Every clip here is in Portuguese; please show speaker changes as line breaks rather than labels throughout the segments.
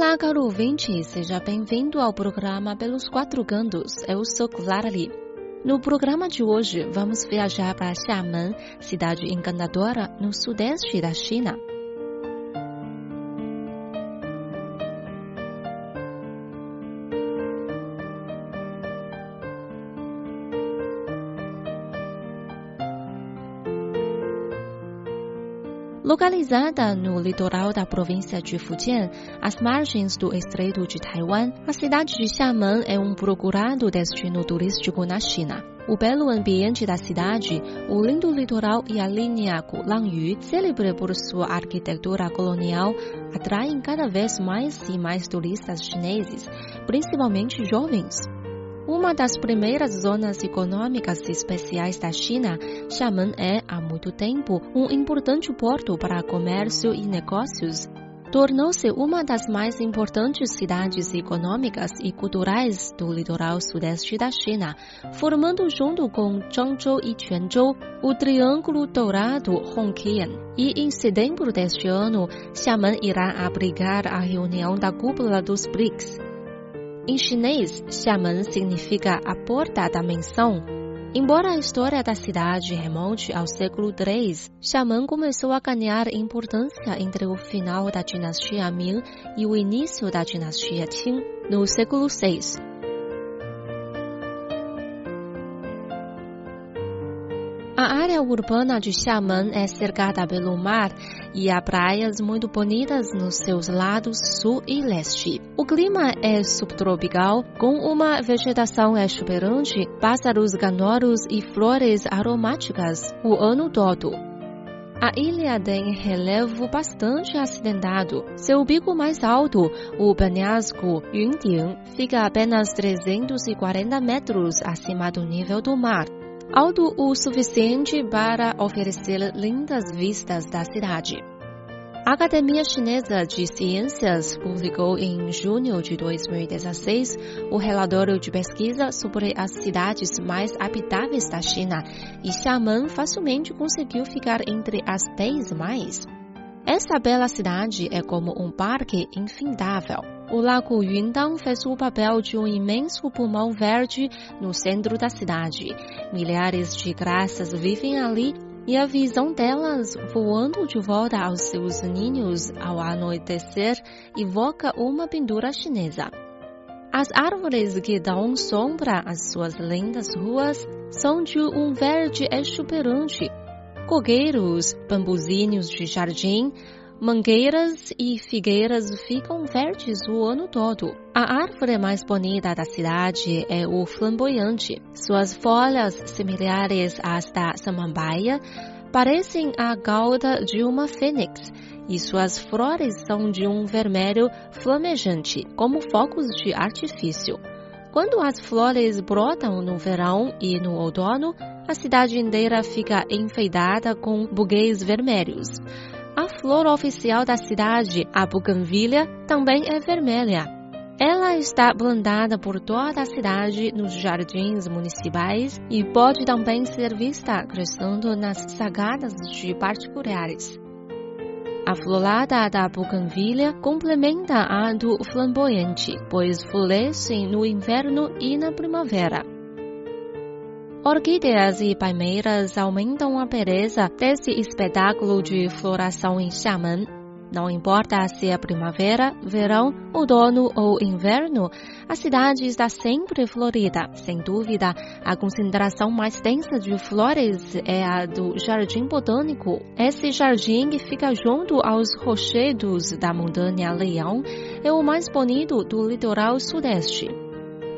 Olá, caro ouvinte, seja bem-vindo ao programa Pelos Quatro Cantos. Eu sou Clara Lee. No programa de hoje, vamos viajar para Xiamen, cidade encantadora no sudeste da China. Localizada no litoral da província de Fujian, às margens do Estreito de Taiwan, a cidade de Xiamen é um procurado destino turístico na China. O belo ambiente da cidade, o lindo litoral e a linha Gulanyu, célebre por sua arquitetura colonial, atraem cada vez mais e mais turistas chineses, principalmente jovens. Uma das primeiras zonas econômicas especiais da China, Xiamen é, há muito tempo, um importante porto para comércio e negócios. Tornou-se uma das mais importantes cidades econômicas e culturais do litoral sudeste da China, formando junto com Zhengzhou e Quanzhou o Triângulo Dourado Hongqian. E em setembro deste ano, Xiamen irá abrigar a reunião da cúpula dos BRICS. Em chinês, Xiamen significa a porta da menção. Embora a história da cidade remonte ao século III, Xiamen começou a ganhar importância entre o final da dinastia Ming e o início da dinastia Qing, no século VI. A área urbana de Xiamen é cercada pelo mar e há praias muito bonitas nos seus lados sul e leste. O clima é subtropical, com uma vegetação exuberante, pássaros ganoros e flores aromáticas o ano todo. A ilha tem relevo bastante acidentado. Seu pico mais alto, o penhasco Yunding, fica apenas 340 metros acima do nível do mar alto o suficiente para oferecer lindas vistas da cidade. A Academia Chinesa de Ciências publicou em junho de 2016 o relatório de pesquisa sobre as cidades mais habitáveis da China e Xiamen facilmente conseguiu ficar entre as 10 mais. Essa bela cidade é como um parque infindável. O lago Yundang fez o papel de um imenso pulmão verde no centro da cidade. Milhares de graças vivem ali e a visão delas voando de volta aos seus ninhos ao anoitecer evoca uma pintura chinesa. As árvores que dão sombra às suas lindas ruas são de um verde exuberante. Cogueiros, bambuzinhos de jardim, Mangueiras e figueiras ficam verdes o ano todo. A árvore mais bonita da cidade é o flamboyante. Suas folhas, similares às da samambaia, parecem a gauda de uma fênix e suas flores são de um vermelho flamejante, como focos de artifício. Quando as flores brotam no verão e no outono, a cidade inteira fica enfeitada com buguês vermelhos. A flor oficial da cidade, a buganvília, também é vermelha. Ela está plantada por toda a cidade nos jardins municipais e pode também ser vista crescendo nas sagadas de particulares. A florada da buganvília complementa a do flamboyante, pois florescem no inverno e na primavera. Orquídeas e palmeiras aumentam a beleza desse espetáculo de floração em Xiamen. Não importa se é primavera, verão, outono ou inverno, a cidade está sempre florida. Sem dúvida, a concentração mais densa de flores é a do Jardim Botânico. Esse jardim que fica junto aos rochedos da montanha Leão é o mais bonito do litoral sudeste.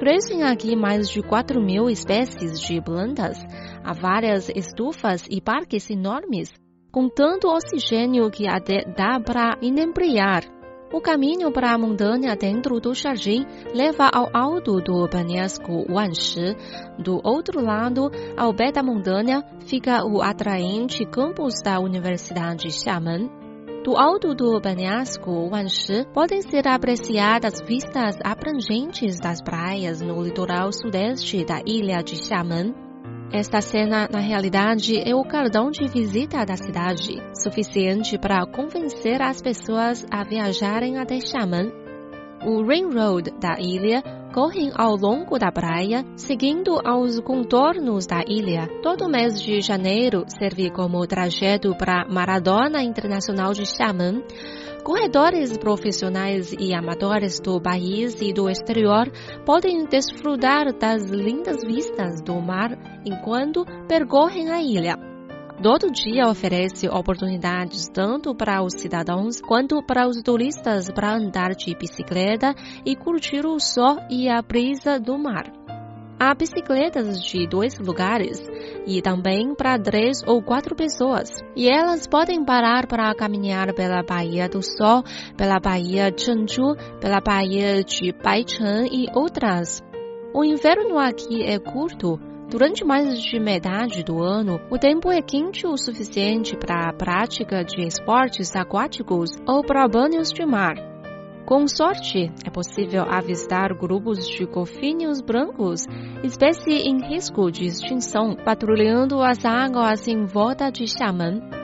Crescem aqui mais de 4 mil espécies de plantas. Há várias estufas e parques enormes, com tanto oxigênio que até dá para inebriar. O caminho para a montanha dentro do jardim leva ao alto do penhasco Wanshi. Do outro lado, ao pé da montanha, fica o atraente campus da Universidade Xiamen. Do alto do penhasco Wanshi podem ser apreciadas vistas abrangentes das praias no litoral sudeste da ilha de Xiamen. Esta cena, na realidade, é o cartão de visita da cidade, suficiente para convencer as pessoas a viajarem até Xiamen. O Ring Road da ilha corre ao longo da praia, seguindo aos contornos da ilha. Todo mês de janeiro serve como trajeto para Maratona Internacional de Xiamen. Corredores profissionais e amadores do país e do exterior podem desfrutar das lindas vistas do mar enquanto percorrem a ilha. Todo dia oferece oportunidades tanto para os cidadãos quanto para os turistas para andar de bicicleta e curtir o sol e a brisa do mar. Há bicicletas de dois lugares e também para três ou quatro pessoas. E elas podem parar para caminhar pela Baía do Sol, pela Baía Chengzhu, pela Baía de Baicheng e outras. O inverno aqui é curto. Durante mais de metade do ano, o tempo é quente o suficiente para a prática de esportes aquáticos ou para banhos de mar. Com sorte, é possível avistar grupos de golfinhos brancos, espécie em risco de extinção, patrulhando as águas em volta de Xiamen.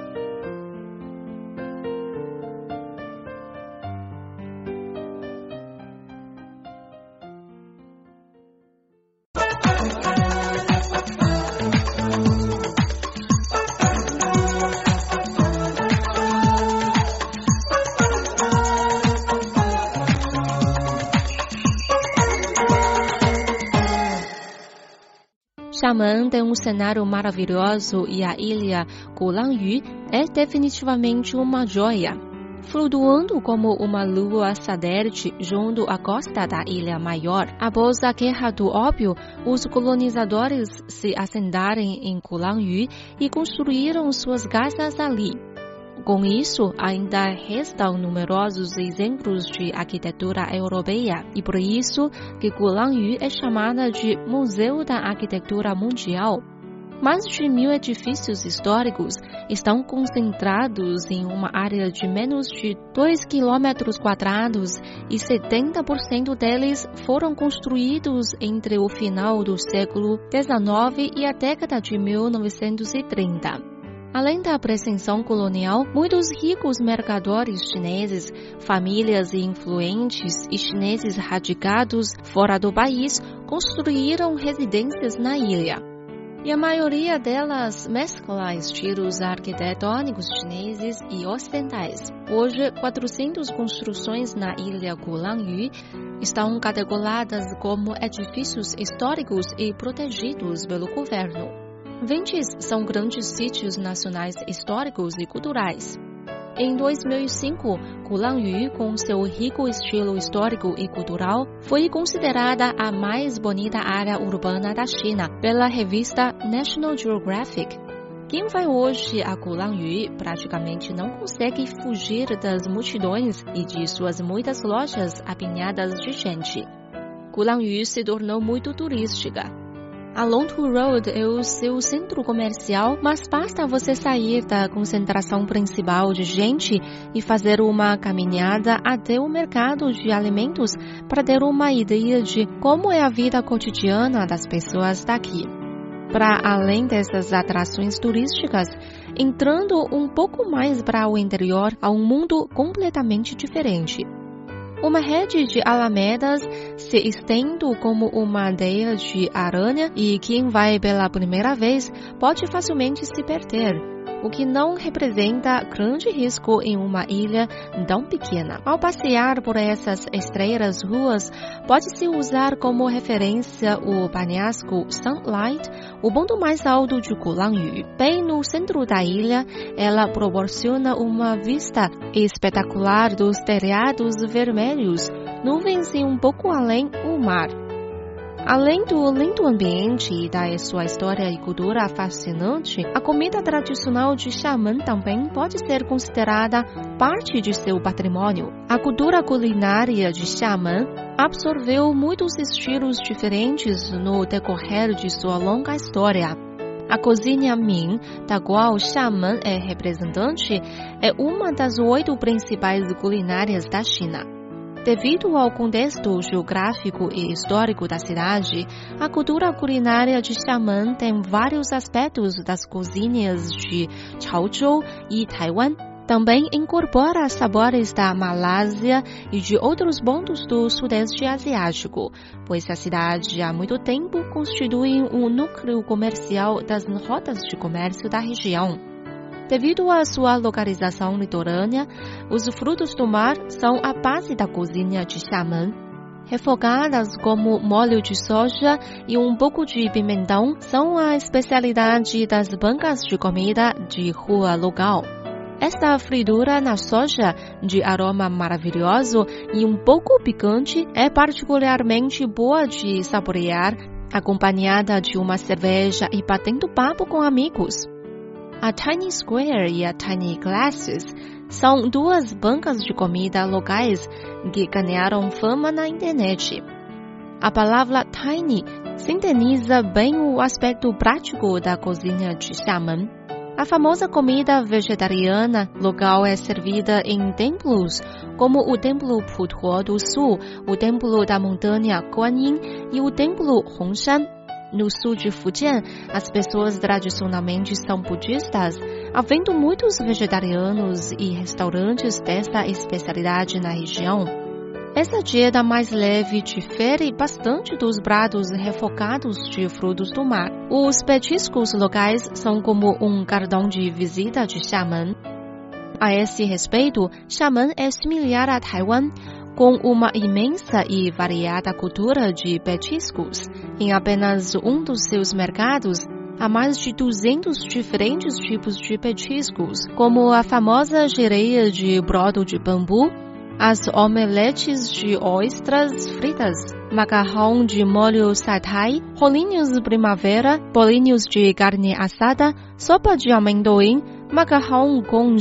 Cenário maravilhoso e a ilha Gulanyu é definitivamente uma joia. Flutuando como uma lua satélite junto à costa da ilha maior, após a Guerra do Ópio, os colonizadores se assentaram em Gulanyu e construíram suas casas ali. Com isso, ainda restam numerosos exemplos de arquitetura europeia e por isso que Gulanyu é chamada de Museu da Arquitetura Mundial. Mais de mil edifícios históricos estão concentrados em uma área de menos de 2 km quadrados e 70% deles foram construídos entre o final do século XIX e a década de 1930. Além da pretensão colonial, muitos ricos mercadores chineses, famílias influentes e chineses radicados fora do país construíram residências na ilha. E a maioria delas mescla estilos arquitetônicos chineses e ocidentais. Hoje, 400 construções na ilha Gulanyu estão categorizadas como edifícios históricos e protegidos pelo governo. Ventis são grandes sítios nacionais históricos e culturais. Em 2005, Gulanyu, com seu rico estilo histórico e cultural, foi considerada a mais bonita área urbana da China pela revista National Geographic. Quem vai hoje a Gulanyu praticamente não consegue fugir das multidões e de suas muitas lojas apinhadas de gente. Gulanyu se tornou muito turística a Longtu Road é o seu centro comercial, mas basta você sair da concentração principal de gente e fazer uma caminhada até o mercado de alimentos para ter uma ideia de como é a vida cotidiana das pessoas daqui. Para além dessas atrações turísticas, entrando um pouco mais para o interior, há um mundo completamente diferente. Uma rede de alamedas se estende como uma aldeia de aranha e quem vai pela primeira vez pode facilmente se perder o que não representa grande risco em uma ilha tão pequena. Ao passear por essas estreiras ruas, pode-se usar como referência o penhasco Sunlight, o ponto mais alto de Gulanyu. Bem no centro da ilha, ela proporciona uma vista espetacular dos telhados vermelhos, nuvens e um pouco além o mar. Além do lindo ambiente e da sua história e cultura fascinante, a comida tradicional de Xiamen também pode ser considerada parte de seu patrimônio. A cultura culinária de Xiamen absorveu muitos estilos diferentes no decorrer de sua longa história. A cozinha Ming, da qual Xiamen é representante, é uma das oito principais culinárias da China. Devido ao contexto geográfico e histórico da cidade, a cultura culinária de Xiamen tem vários aspectos das cozinhas de Chaozhou e Taiwan. Também incorpora sabores da Malásia e de outros pontos do Sudeste Asiático, pois a cidade há muito tempo constitui um núcleo comercial das rotas de comércio da região. Devido à sua localização litorânea, os frutos do mar são a base da cozinha de Xiamen. Refogadas como molho de soja e um pouco de pimentão são a especialidade das bancas de comida de rua local. Esta fritura na soja, de aroma maravilhoso e um pouco picante, é particularmente boa de saborear, acompanhada de uma cerveja e batendo papo com amigos. A Tiny Square e a Tiny Glasses são duas bancas de comida locais que ganharam fama na internet. A palavra tiny sintetiza bem o aspecto prático da cozinha de Xiamen. A famosa comida vegetariana local é servida em templos, como o Templo Putuo do Sul, o Templo da Montanha Guanyin e o Templo Hongshan. No sul de Fujian, as pessoas tradicionalmente são budistas, havendo muitos vegetarianos e restaurantes desta especialidade na região. Essa dieta mais leve difere bastante dos pratos refocados de frutos do mar. Os petiscos locais são como um cartão de visita de Xiamen. A esse respeito, Xiamen é similar a Taiwan, com uma imensa e variada cultura de petiscos. Em apenas um dos seus mercados, há mais de 200 diferentes tipos de petiscos, como a famosa gereia de brodo de bambu, as omeletes de ostras fritas, macarrão de molho satay, rolinhos primavera, bolinhos de carne assada, sopa de amendoim, macarrão com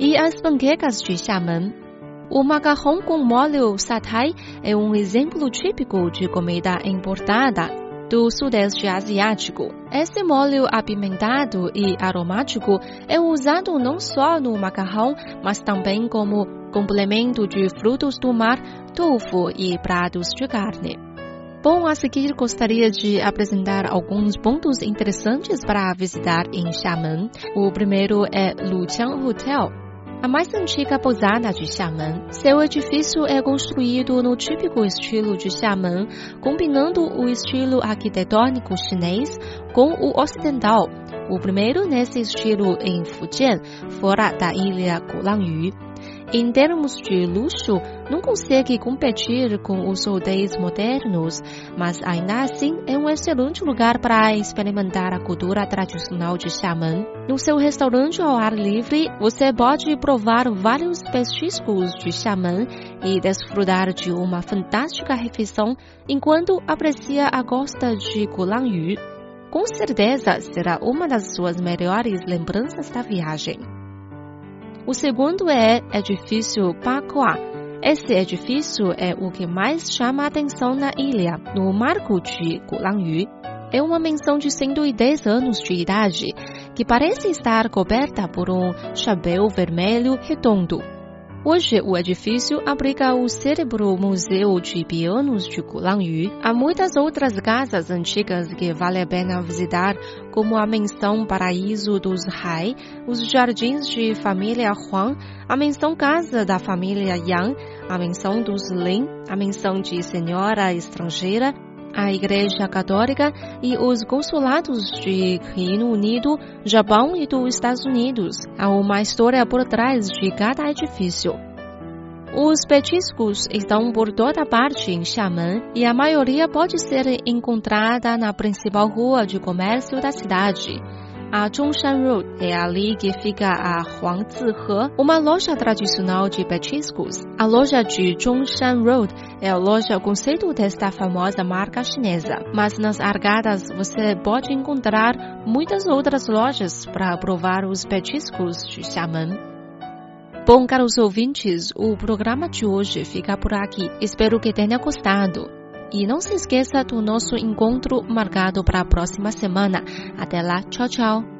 e as panquecas de Xiamen. O macarrão com molho satay é um exemplo típico de comida importada do Sudeste Asiático. Esse molho apimentado e aromático é usado não só no macarrão, mas também como complemento de frutos do mar, tofu e pratos de carne. Bom, a seguir gostaria de apresentar alguns pontos interessantes para visitar em Xiamen. O primeiro é Luqiang Hotel a mais antiga pousada de Xiamen. Seu edifício é construído no típico estilo de Xiamen, combinando o estilo arquitetônico chinês com o ocidental. O primeiro nesse estilo em Fujian, fora da ilha Golangyu. Em termos de luxo, não consegue competir com os hotéis modernos, mas ainda assim é um excelente lugar para experimentar a cultura tradicional de Xiamen. No seu restaurante ao ar livre, você pode provar vários petiscos de Xiamen e desfrutar de uma fantástica refeição enquanto aprecia a costa de Gulangyu. Com certeza será uma das suas melhores lembranças da viagem. O segundo é edifício Pakwa. Esse edifício é o que mais chama a atenção na ilha, no marco de Gulangyu. É uma mansão de 110 anos de idade, que parece estar coberta por um chapéu vermelho redondo. Hoje, o edifício abriga o cérebro Museu de Pianos de Gulangyu. Há muitas outras casas antigas que vale a pena visitar, como a Mansão Paraíso dos Hai, os Jardins de Família Huang, a Mansão Casa da Família Yang, a Mansão dos Lin, a Mansão de Senhora Estrangeira, a Igreja Católica e os consulados de Reino Unido, Japão e dos Estados Unidos. Há uma história por trás de cada edifício. Os petiscos estão por toda parte em Xiamen e a maioria pode ser encontrada na principal rua de comércio da cidade. A Zhongshan Road é ali que fica a Huangzihe, uma loja tradicional de petiscos. A loja de Zhongshan Road é a loja conceito desta famosa marca chinesa. Mas nas arcadas você pode encontrar muitas outras lojas para provar os petiscos de Xiamen. Bom, caros ouvintes, o programa de hoje fica por aqui. Espero que tenha gostado. E não se esqueça do nosso encontro marcado para a próxima semana. Até lá, tchau, tchau.